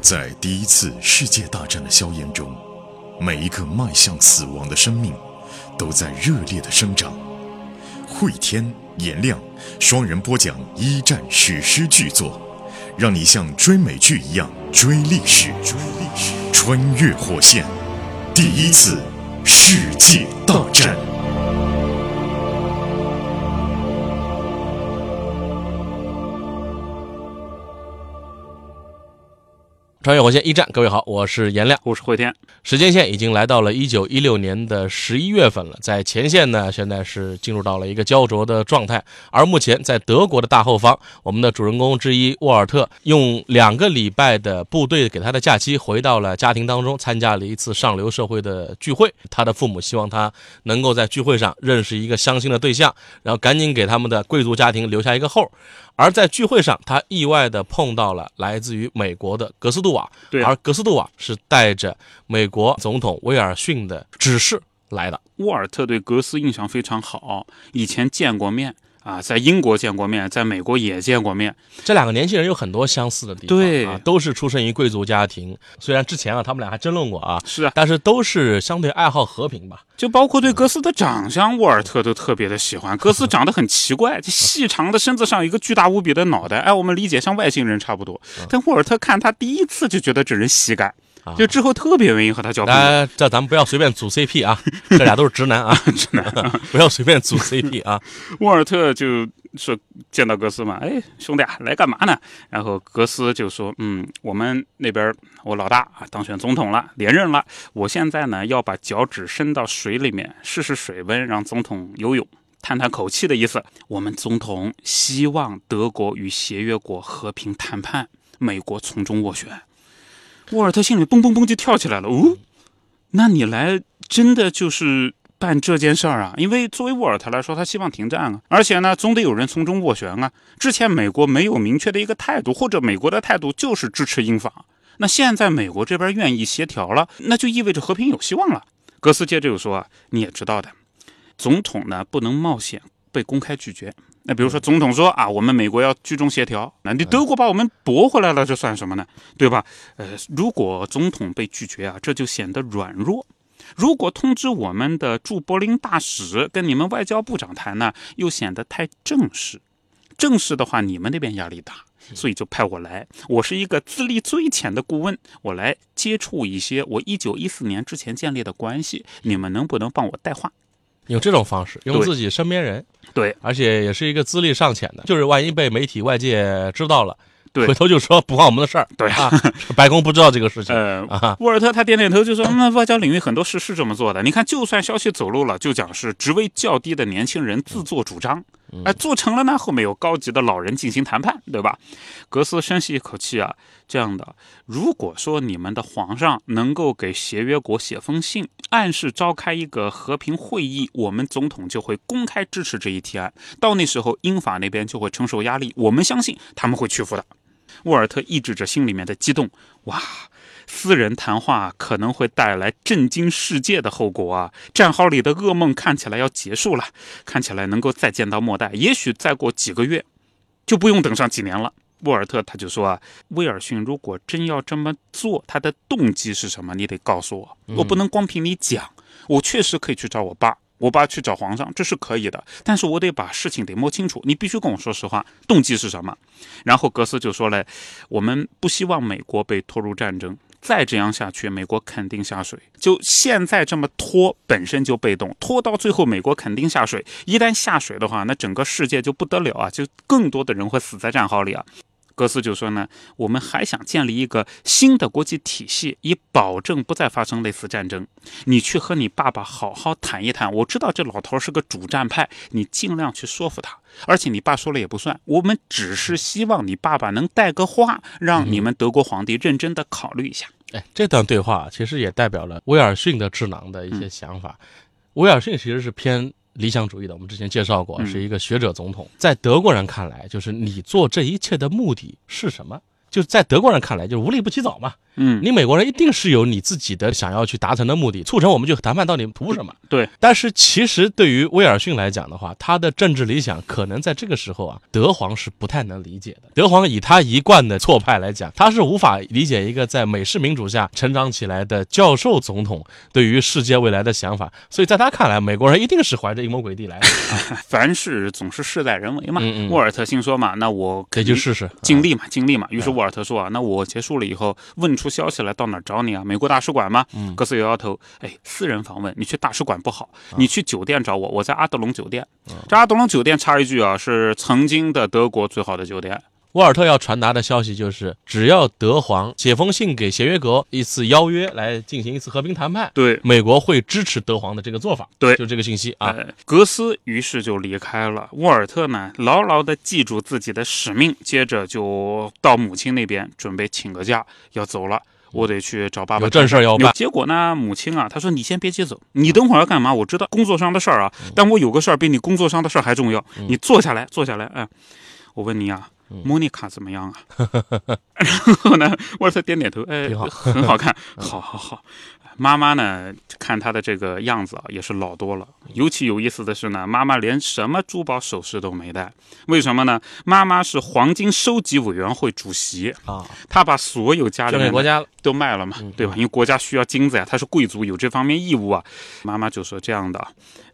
在第一次世界大战的硝烟中，每一个迈向死亡的生命，都在热烈的生长。汇天、颜亮双人播讲一战史诗巨作，让你像追美剧一样追历史，追历史，穿越火线，第一次世界大战。穿越火线一战，各位好，我是颜亮。我是慧天，时间线已经来到了一九一六年的十一月份了，在前线呢，现在是进入到了一个焦灼的状态。而目前在德国的大后方，我们的主人公之一沃尔特用两个礼拜的部队给他的假期，回到了家庭当中，参加了一次上流社会的聚会。他的父母希望他能够在聚会上认识一个相亲的对象，然后赶紧给他们的贵族家庭留下一个后。而在聚会上，他意外的碰到了来自于美国的格斯杜瓦，对。而格斯杜瓦是带着美国总统威尔逊的指示来的。沃尔特对格斯印象非常好，以前见过面啊，在英国见过面，在美国也见过面。这两个年轻人有很多相似的地方，对啊，都是出身于贵族家庭。虽然之前啊，他们俩还争论过啊，是啊，但是都是相对爱好和平吧。就包括对格斯的长相，沃尔特都特别的喜欢。格斯长得很奇怪，这细长的身子上一个巨大无比的脑袋，哎，我们理解像外星人差不多。但沃尔特看他第一次就觉得这人喜感，啊就之后特别愿意和他交朋友。来，这咱们不要随便组 CP 啊，这俩都是直男啊，直男，不要随便组 CP 啊。沃尔特就说见到格斯嘛，哎，兄弟啊，来干嘛呢？然后格斯就说，嗯，我们那边我老大啊当选总统了，连任了，我现在呢要把脚趾伸到水里面试试水温，让总统游泳。探探口气的意思，我们总统希望德国与协约国和平谈判，美国从中斡旋。沃尔特心里嘣嘣嘣就跳起来了，哦，那你来真的就是办这件事儿啊？因为作为沃尔特来说，他希望停战啊，而且呢，总得有人从中斡旋啊。之前美国没有明确的一个态度，或者美国的态度就是支持英法。那现在美国这边愿意协调了，那就意味着和平有希望了。格斯接着又说啊，你也知道的，总统呢不能冒险被公开拒绝。那比如说，总统说啊，我们美国要居中协调，那你德国把我们驳回来了，这算什么呢？对吧？呃，如果总统被拒绝啊，这就显得软弱。如果通知我们的驻柏林大使跟你们外交部长谈呢，又显得太正式。正式的话，你们那边压力大，所以就派我来。我是一个资历最浅的顾问，我来接触一些我一九一四年之前建立的关系，你们能不能帮我带话？用这种方式，用自己身边人，对。而且也是一个资历尚浅的，就是万一被媒体外界知道了，对。回头就说不关我们的事儿，对。啊，白宫不知道这个事情 呃，啊，沃尔特他点点头就说：“那外交领域很多事是这么做的。你看，就算消息走漏了，就讲是职位较低的年轻人自作主张，哎、做成了呢，后面有高级的老人进行谈判，对吧？”格斯深吸一口气啊，这样的，如果说你们的皇上能够给协约国写封信，暗示召开一个和平会议，我们总统就会公开支持这一提案。到那时候，英法那边就会承受压力，我们相信他们会屈服的。沃尔特抑制着心里面的激动，哇！私人谈话可能会带来震惊世界的后果啊！战壕里的噩梦看起来要结束了，看起来能够再见到末代，也许再过几个月，就不用等上几年了。沃尔特他就说啊，威尔逊如果真要这么做，他的动机是什么？你得告诉我，我不能光凭你讲。我确实可以去找我爸，我爸去找皇上，这是可以的。但是我得把事情得摸清楚，你必须跟我说实话，动机是什么？然后格斯就说了，我们不希望美国被拖入战争。再这样下去，美国肯定下水。就现在这么拖，本身就被动，拖到最后，美国肯定下水。一旦下水的话，那整个世界就不得了啊！就更多的人会死在战壕里啊。格斯就说呢，我们还想建立一个新的国际体系，以保证不再发生类似战争。你去和你爸爸好好谈一谈。我知道这老头是个主战派，你尽量去说服他。而且你爸说了也不算，我们只是希望你爸爸能带个话，让你们德国皇帝认真的考虑一下。哎，这段对话其实也代表了威尔逊的智囊的一些想法。威尔逊其实是偏理想主义的，我们之前介绍过，嗯是一个学者总统。在德国人看来，就是你做这一切的目的是什么？就在德国人看来，就是无利不起早嘛。嗯，你美国人一定是有你自己的想要去达成的目的，促成我们去谈判到底图什么？对。但是其实对于威尔逊来讲的话，他的政治理想可能在这个时候啊，德皇是不太能理解的。德皇以他一贯的错派来讲，他是无法理解一个在美式民主下成长起来的教授总统对于世界未来的想法。所以在他看来，美国人一定是怀着阴谋诡计来的。凡事总是事在人为嘛。嗯嗯沃尔特心说嘛，那我可以去试试尽力嘛，尽力嘛。于是沃尔特说啊，那我结束了以后，问出消息来，到哪儿找你啊？美国大使馆吗？嗯格斯摇摇头，哎，私人访问，你去大使馆不好，你去酒店找我，我在阿德隆酒店。这阿德隆酒店插一句啊，是曾经的德国最好的酒店。沃尔特要传达的消息就是，只要德皇写封信给协约国一次邀约来进行一次和平谈判，对，美国会支持德皇的这个做法。对就这个信息啊。呃，格斯于是就离开了。沃尔特呢，牢牢地记住自己的使命，接着就到母亲那边准备请个假要走了。我得去找爸爸有正事儿要办结果呢，母亲啊，她说：“你先别接走，你等会儿要干嘛？我知道工作上的事儿啊，但我有个事儿比你工作上的事儿还重要。你坐下来，坐下来。嗯，我问你啊，莫妮卡怎么样啊？然后呢，沃尔特点点头，哎挺好，很好看，好好好。妈妈呢，看她的这个样子啊，也是老多了。尤其有意思的是呢，妈妈连什么珠宝首饰都没戴，为什么呢？妈妈是黄金收集委员会主席，啊，她把所有家里面的国家。都卖了嘛，对吧？因为国家需要金子呀，她是贵族，有这方面义务啊。妈妈就说这样的，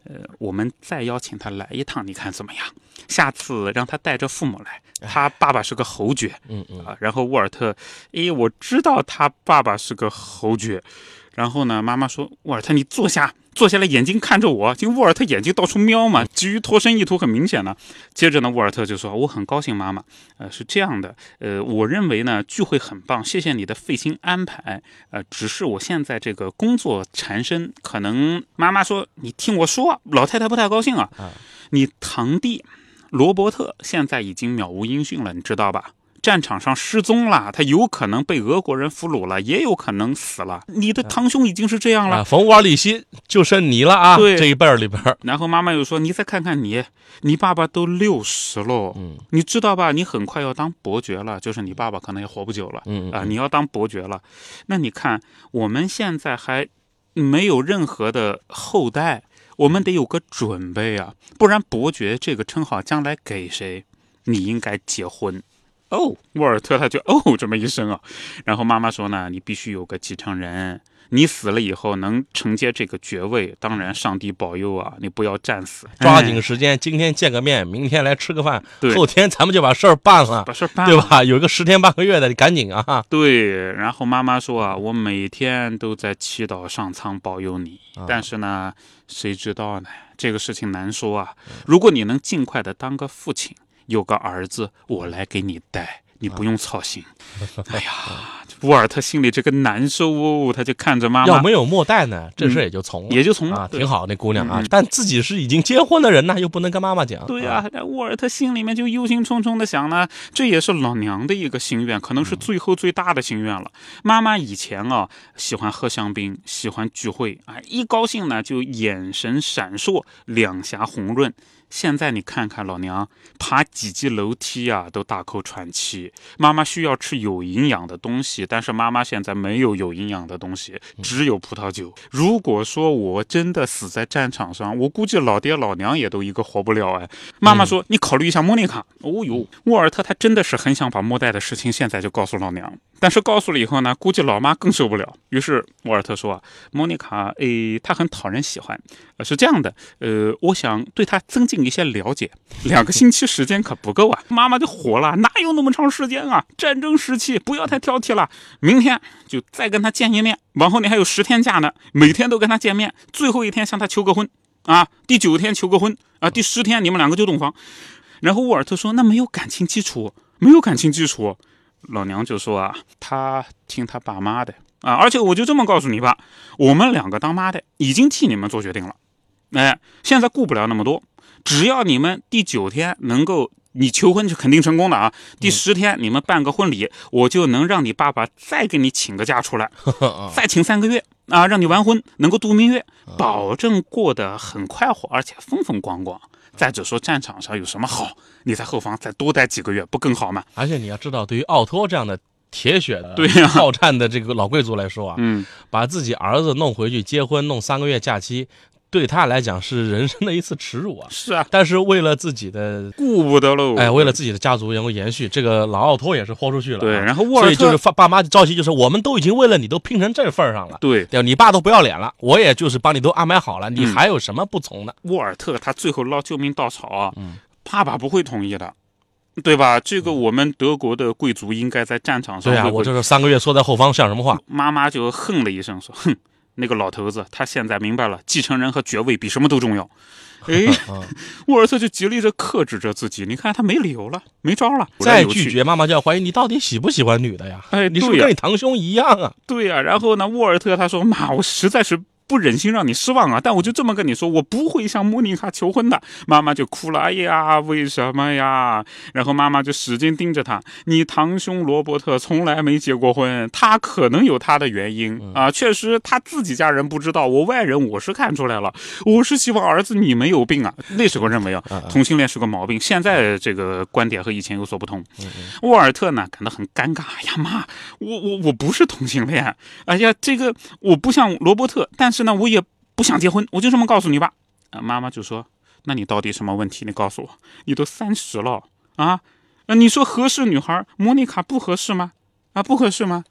呃，我们再邀请他来一趟，你看怎么样？下次让他带着父母来，他爸爸是个侯爵，嗯嗯，啊，然后沃尔特，诶，我知道他爸爸是个侯爵。然后呢，妈妈说：“沃尔特，你坐下，坐下来，眼睛看着我。”因为沃尔特眼睛到处瞄嘛，急于脱身意图很明显呢。接着呢，沃尔特就说：“我很高兴，妈妈。呃，是这样的，呃，我认为呢，聚会很棒，谢谢你的费心安排。呃，只是我现在这个工作缠身，可能妈妈说，你听我说，老太太不太高兴啊。你堂弟罗伯特现在已经渺无音讯了，你知道吧？”战场上失踪了，他有可能被俄国人俘虏了，也有可能死了。你的堂兄已经是这样了。啊，冯沃尔里希就剩你了啊！对这一辈儿里边，然后妈妈又说：“你再看看你，你爸爸都六十喽，嗯你知道吧？你很快要当伯爵了，就是你爸爸可能也活不久了，嗯啊，你要当伯爵了。那你看我们现在还没有任何的后代，我们得有个准备啊，不然伯爵这个称号将来给谁？你应该结婚。”哦，沃尔特他就哦这么一声啊，然后妈妈说呢，你必须有个继承人，你死了以后能承接这个爵位，当然上帝保佑啊，你不要战死，抓哎紧时间，今天见个面，明天来吃个饭，对后天咱们就把事儿办了把，事儿办了。对吧？有个十天半个月的，你赶紧啊！对，然后妈妈说啊，我每天都在祈祷上苍保佑你，但是呢，谁知道呢？这个事情难说啊。如果你能尽快的当个父亲，有个儿子，我来给你带，你不用操心。哎呀，沃尔特心里这个难受哦，他就看着妈妈，要没有末代呢，这事也就从了，也就从了啊，挺好，那姑娘啊但自己是已经结婚的人呢，又不能跟妈妈讲。对呀、那沃尔特心里面就忧心忡忡的想呢，这也是老娘的一个心愿，可能是最后最大的心愿了。妈妈以前啊喜欢喝香槟，喜欢聚会啊，一高兴呢就眼神闪烁，两颊红润。现在你看看老娘爬几级楼梯啊，都大口喘气。妈妈需要吃有营养的东西，但是妈妈现在没有有营养的东西，只有葡萄酒。如果说我真的死在战场上，我估计老爹老娘也都一个活不了哎。妈妈说：“你考虑一下莫妮卡。”哦呦，沃尔特他真的是很想把莫代的事情现在就告诉老娘，但是告诉了以后呢，估计老妈更受不了。于是沃尔特说：“啊，莫妮卡，诶，她很讨人喜欢，呃，是这样的，呃，我想对她增进一些了解，两个星期时间可不够啊。”妈妈就火了：“哪有那么长时间啊？战争时期，不要太挑剔了。明天就再跟她见一面，往后你还有十天假呢，每天都跟她见面，最后一天向她求个婚。”啊，第九天求个婚啊，第十天你们两个就洞房。然后沃尔特说：“那没有感情基础，没有感情基础。”老娘就说啊，他听他爸妈的啊，而且我就这么告诉你吧，我们两个当妈的已经替你们做决定了，哎，现在顾不了那么多，只要你们第九天能够。你求婚就肯定成功的啊！第十天你们办个婚礼，我就能让你爸爸再给你请个假出来，再请三个月啊，让你完婚，能够度蜜月，保证过得很快活，而且风风光光。再者说战场上有什么好？你在后方再多待几个月，不更好吗？而且你要知道，对于奥托这样的铁血的、对呀好战的这个老贵族来说啊，嗯，把自己儿子弄回去结婚，弄三个月假期，对他来讲是人生的一次耻辱啊。是啊，但是为了自己的，顾不得喽。哎，为了自己的家族能够延续，这个老奥托也是豁出去了啊。对，然后沃尔特所以就是爸爸妈着急，就是我们都已经为了你都拼成这份上了，对对吧？你爸都不要脸了，我也就是帮你都安排好了，你嗯还有什么不从的？沃尔特他最后捞救命稻草啊，爸爸不会同意的。对吧？这个我们德国的贵族应该在战场上对啊，我就是三个月缩在后方，像什么话？妈妈就哼了一声说：“哼，那个老头子，他现在明白了，继承人和爵位比什么都重要。”哎，嗯沃尔特就极力的克制着自己，你看他没理由了，没招了，再拒。绝，妈妈就要怀疑你到底喜不喜欢女的呀？哎你是不是跟你堂兄一样啊？对呀、然后呢，沃尔特他说：“妈，我实在是不忍心让你失望啊，但我就这么跟你说，我不会向莫妮卡求婚的。”妈妈就哭了，哎呀，为什么呀？然后妈妈就使劲盯着他，你堂兄罗伯特从来没结过婚，他可能有他的原因啊，确实他自己家人不知道，我外人我是看出来了。我是希望儿子你没有病啊。那时候认为啊，同性恋是个毛病，现在这个观点和以前有所不同。沃尔特呢感到很尴尬，哎呀妈，我我我不是同性恋，哎呀，这个我不像罗伯特，但是呢，我也不想结婚，我就这么告诉你吧。啊，妈妈就说，那你到底什么问题？你告诉我，你都三十了啊，啊，你说合适女孩，莫妮卡不合适吗？啊，不合适吗？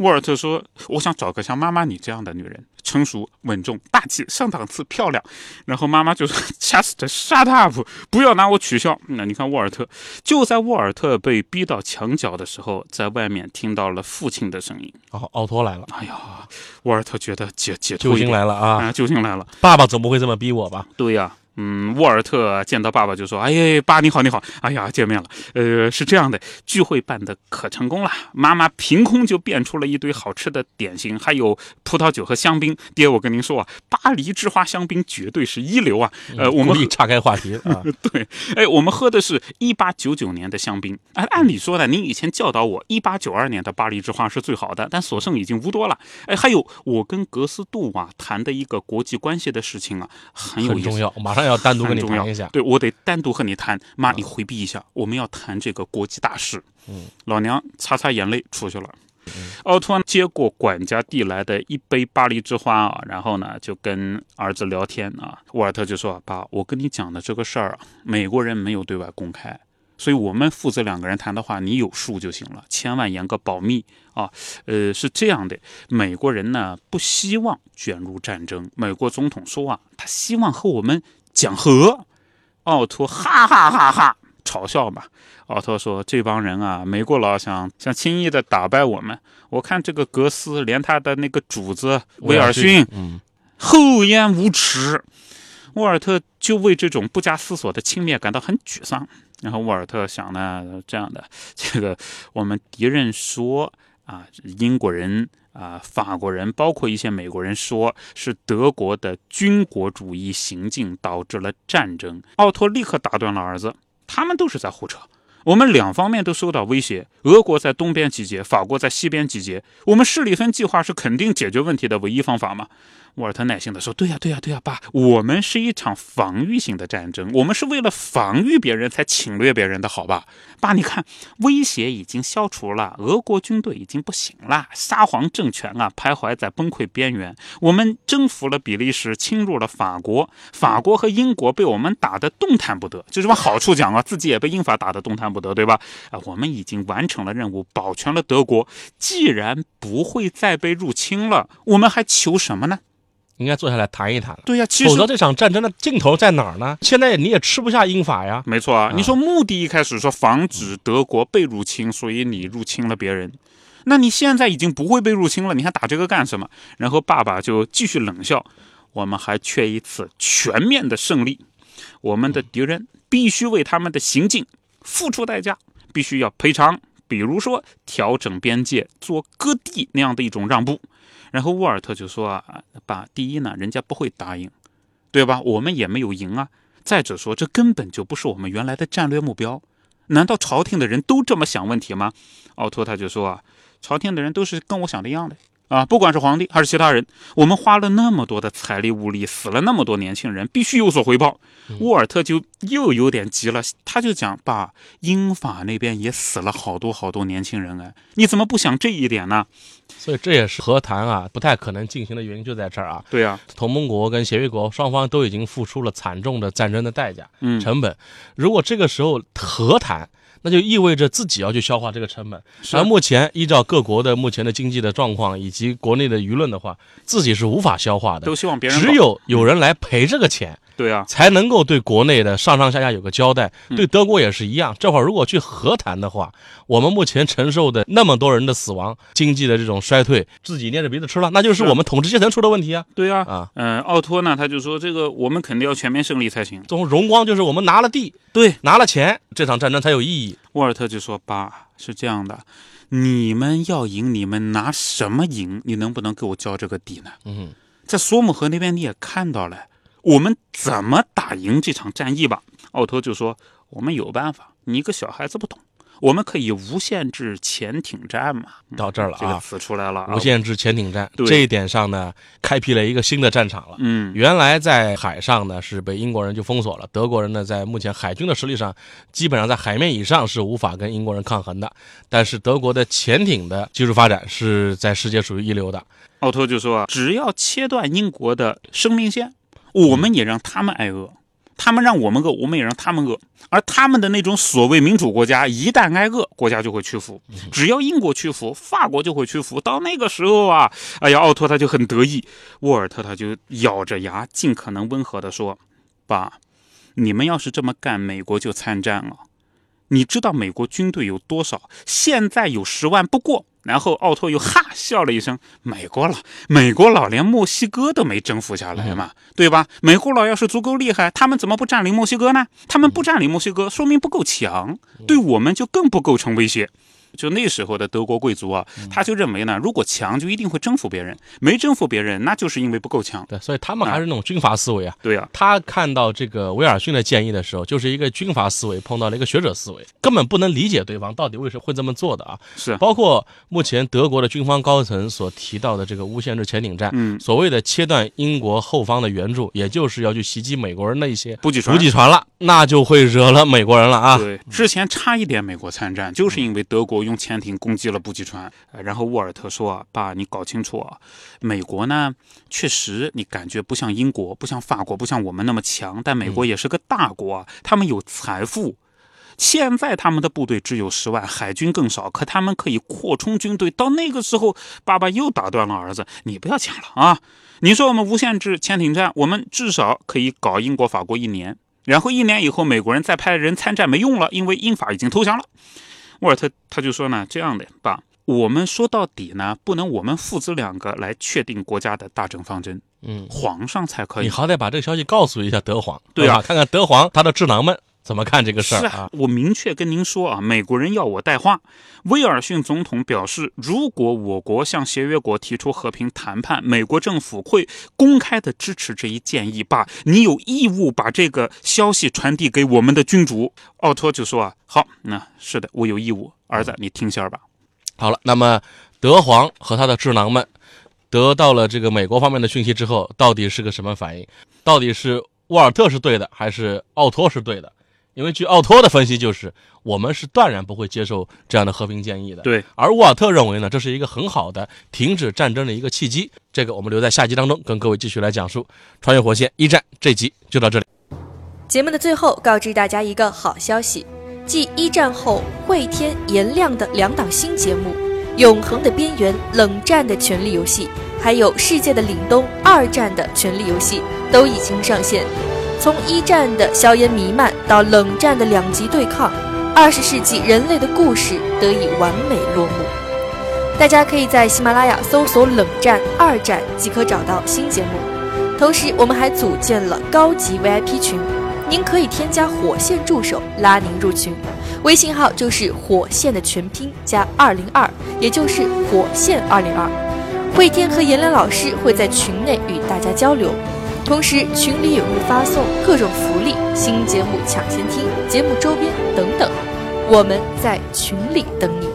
沃尔特说：“我想找个像妈妈你这样的女人，成熟、稳重、大气、上档次、漂亮。”然后妈妈就说：“Just shut up，不要拿我取笑。”那你看沃尔特，就在沃尔特被逼到墙角的时候，在外面听到了父亲的声音。哦，奥托来了，哎呀，沃尔特觉得解解救星来了！啊，救星来了。爸爸总不会这么逼我吧？对呀、嗯，沃尔特见到爸爸就说：“哎呀，爸你好，你好，哎呀，见面了。呃，是这样的，聚会办得可成功了，妈妈凭空就变出了一堆好吃的点心，还有葡萄酒和香槟。爹，我跟您说啊，巴黎之花香槟绝对是一流啊。呃，我们岔开话题啊！对，哎，我们喝的是一八九九年的香槟。哎，按理说呢，您以前教导我，一八九二年的巴黎之花是最好的，但所剩已经无多了。哎，还有我跟格斯杜瓦谈的一个国际关系的事情啊，很有意思。重要，马上要单独你谈一下。对我得单独和你谈。妈，你回避一下，我们要谈这个国际大事。嗯，老娘擦擦眼泪出去了。奥托接过管家递来的一杯巴黎之花啊，然后呢就跟儿子聊天啊。沃尔特就说：“爸，我跟你讲的这个事儿啊，美国人没有对外公开，所以我们父子两个人谈的话，你有数就行了，千万严格保密啊。呃，是这样的，美国人呢不希望卷入战争。美国总统说啊，他希望和我们讲和。奥托哈哈哈哈嘲笑嘛。奥托说：“这帮人啊，美国佬想想轻易的打败我们。我看这个格斯，连他的那个主子威尔逊，嗯，厚颜无耻。沃尔特就为这种不加思索的轻蔑感到很沮丧。然后沃尔特想呢，这样的，这个我们敌人说啊，英国人啊、法国人，包括一些美国人说是德国的军国主义行径导致了战争。奥托立刻打断了儿子，他们都是在胡扯。我们两方面都受到威胁，俄国在东边集结，法国在西边集结。我们施里芬计划是肯定解决问题的唯一方法嘛？沃尔特耐心地说：“对呀，对呀，对呀，爸，我们是一场防御性的战争，我们是为了防御别人才侵略别人的，好吧？爸，你看，威胁已经消除了，俄国军队已经不行了，沙皇政权啊徘徊在崩溃边缘。我们征服了比利时，侵入了法国，法国和英国被我们打得动弹不得。就是往好处讲啊，自己也被英法打得动弹不得，对吧？啊，我们已经完成了任务，保全了德国。既然不会再被入侵了，我们还求什么呢？”应该坐下来谈一谈了。对呀、其实否则这场战争的尽头在哪儿呢？现在你也吃不下英法呀。没错啊，你说目的一开始说防止德国被入侵，所以你入侵了别人，那你现在已经不会被入侵了，你还打这个干什么？然后爸爸就继续冷笑：我们还缺一次全面的胜利，我们的敌人必须为他们的行径付出代价，必须要赔偿，比如说调整边界、做割地那样的一种让步。然后沃尔特就说啊，把，第一呢，人家不会答应，对吧？我们也没有赢啊。再者说，这根本就不是我们原来的战略目标。难道朝廷的人都这么想问题吗？奥托他就说啊，朝廷的人都是跟我想的一样的，啊，不管是皇帝还是其他人，我们花了那么多的财力物力，死了那么多年轻人，必须有所回报。沃尔特就又有点急了，他就讲：“爸，英法那边也死了好多好多年轻人哎，你怎么不想这一点呢？”所以这也是和谈啊不太可能进行的原因，就在这儿啊。对呀、同盟国跟协约国双方都已经付出了惨重的战争的代价、嗯，成本。如果这个时候和谈，那就意味着自己要去消化这个成本。是而目前依照各国的目前的经济的状况以及国内的舆论的话，自己是无法消化的都。希望别人只有有人来赔这个钱，对啊，才能够对国内的上上下下有个交代。嗯对德国也是一样。这会儿如果去和谈的话，我们目前承受的那么多人的死亡、经济的这种衰退，自己捏着鼻子吃了，那就是是我们统治阶层出的问题啊！对啊，啊，嗯、奥托呢，他就说这个我们肯定要全面胜利才行。从荣光就是我们拿了地，对，拿了钱，这场战争才有意义。沃尔特就说：“爸，是这样的，你们要赢，你们拿什么赢？你能不能给我交这个底呢？嗯，在索姆河那边你也看到了，我们怎么打赢这场战役吧？”奥托就说：“我们有办法，你一个小孩子不懂，我们可以无限制潜艇战嘛。到这儿了这个啊，词出来了啊，无限制潜艇战这一点上呢，开辟了一个新的战场了。嗯，原来在海上呢是被英国人就封锁了，德国人呢在目前海军的实力上，基本上在海面以上是无法跟英国人抗衡的。但是德国的潜艇的技术发展是在世界属于一流的。奥托就说啊，只要切断英国的生命线，我们也让他们挨饿，他们让我们饿，我们也让他们饿。而他们的那种所谓民主国家，一旦挨饿，国家就会屈服。只要英国屈服，法国就会屈服。到那个时候啊，哎呀，奥托他就很得意，沃尔特他就咬着牙，尽可能温和地说：“爸，你们要是这么干，美国就参战了。你知道美国军队有多少？现在有十万，不过。”然后奥托又哈笑了一声：“美国佬，美国佬连墨西哥都没征服下来嘛，对吧？美国佬要是足够厉害，他们怎么不占领墨西哥呢？他们不占领墨西哥，说明不够强，对我们就更不构成威胁。”就那时候的德国贵族啊，他就认为呢，如果强就一定会征服别人，没征服别人，那就是因为不够强。对，所以他们还是那种军阀思维啊。对啊、他看到这个威尔逊的建议的时候，就是一个军阀思维碰到了一个学者思维，根本不能理解对方到底为什么会这么做的啊。是，包括目前德国的军方高层所提到的这个无限制潜艇战，嗯，所谓的切断英国后方的援助，也就是要去袭击美国人的一些补给船补给船了，那就会惹了美国人了啊。对，之前差一点美国参战，就是因为德国用潜艇攻击了补给船。呃然后沃尔特说啊，爸，你搞清楚啊，美国呢，确实你感觉不像英国，不像法国，不像我们那么强，但美国也是个大国啊，他们有财富。现在他们的部队只有十万，海军更少，可他们可以扩充军队。到那个时候，爸爸又打断了儿子：“你不要讲了啊！你说我们无限制潜艇战，我们至少可以搞英国、法国一年，然后一年以后美国人再派人参战没用了，因为英法已经投降了。”沃尔特他就说呢：“这样的，爸，我们说到底呢，不能我们父子两个来确定国家的大政方针，嗯，皇上才可以。”你好歹把这个消息告诉一下德皇，对啊吧看看德皇他的智囊们怎么看这个事儿是啊，我明确跟您说啊，美国人要我带话。威尔逊总统表示，如果我国向协约国提出和平谈判，美国政府会公开的支持这一建议。爸，你有义务把这个消息传递给我们的君主。奥托就说啊，好，那是的，我有义务。儿子，你听信儿吧。好了，那么德皇和他的智囊们得到了这个美国方面的讯息之后，到底是个什么反应？到底是沃尔特是对的，还是奥托是对的？因为据奥托的分析，就是我们是断然不会接受这样的和平建议的。对，而沃尔特认为呢，这是一个很好的停止战争的一个契机。这个我们留在下集当中跟各位继续来讲述。穿越火线一战这集就到这里。节目的最后，告知大家一个好消息：继一战后会天、颜亮的两档新节目《永恒的边缘》《冷战的权力游戏》，还有《世界的凛冬》《二战的权力游戏》都已经上线。从一战的硝烟弥漫到冷战的两极对抗，二十世纪人类的故事得以完美落幕。大家可以在喜马拉雅搜索“冷战”“二战”即可找到新节目。同时，我们还组建了高级 VIP 群，您可以添加火线助手拉您入群，微信号就是火线的全拼加二零二，也就是火线二零二。慧天和颜良老师会在群内与大家交流，同时群里也会发送各种福利、新节目抢先听、节目周边等等，我们在群里等你。